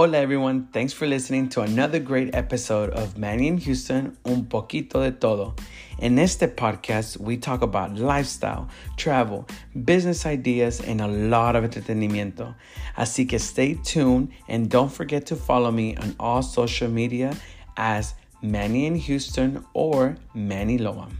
Hola everyone, thanks for listening to another great episode of Manny in Houston, Un Poquito de Todo. In this podcast, we talk about lifestyle, travel, business ideas, and a lot of entretenimiento. Así que stay tuned and don't forget to follow me on all social media as Manny in Houston or Manny Loam.